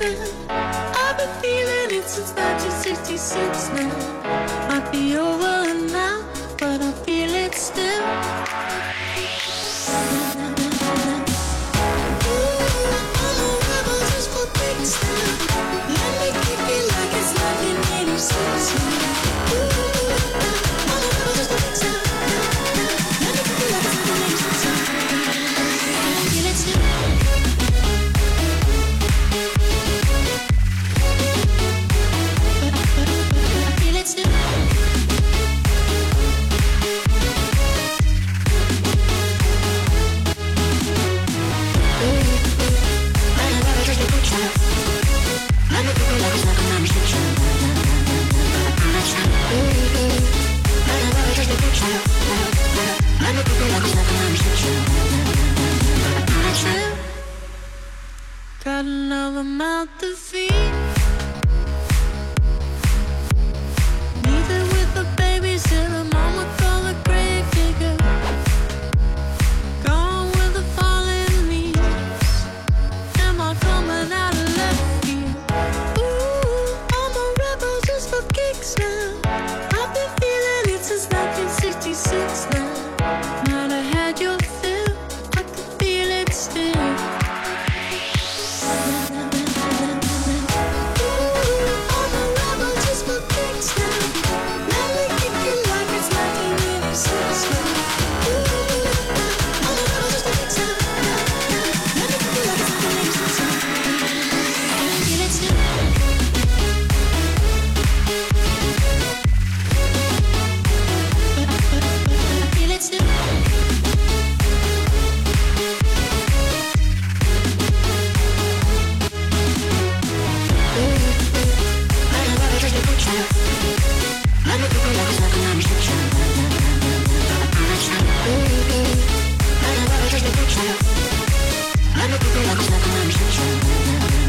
I've been feeling it since 1966 now. Might be over now. Got another mouth to feed. I'm not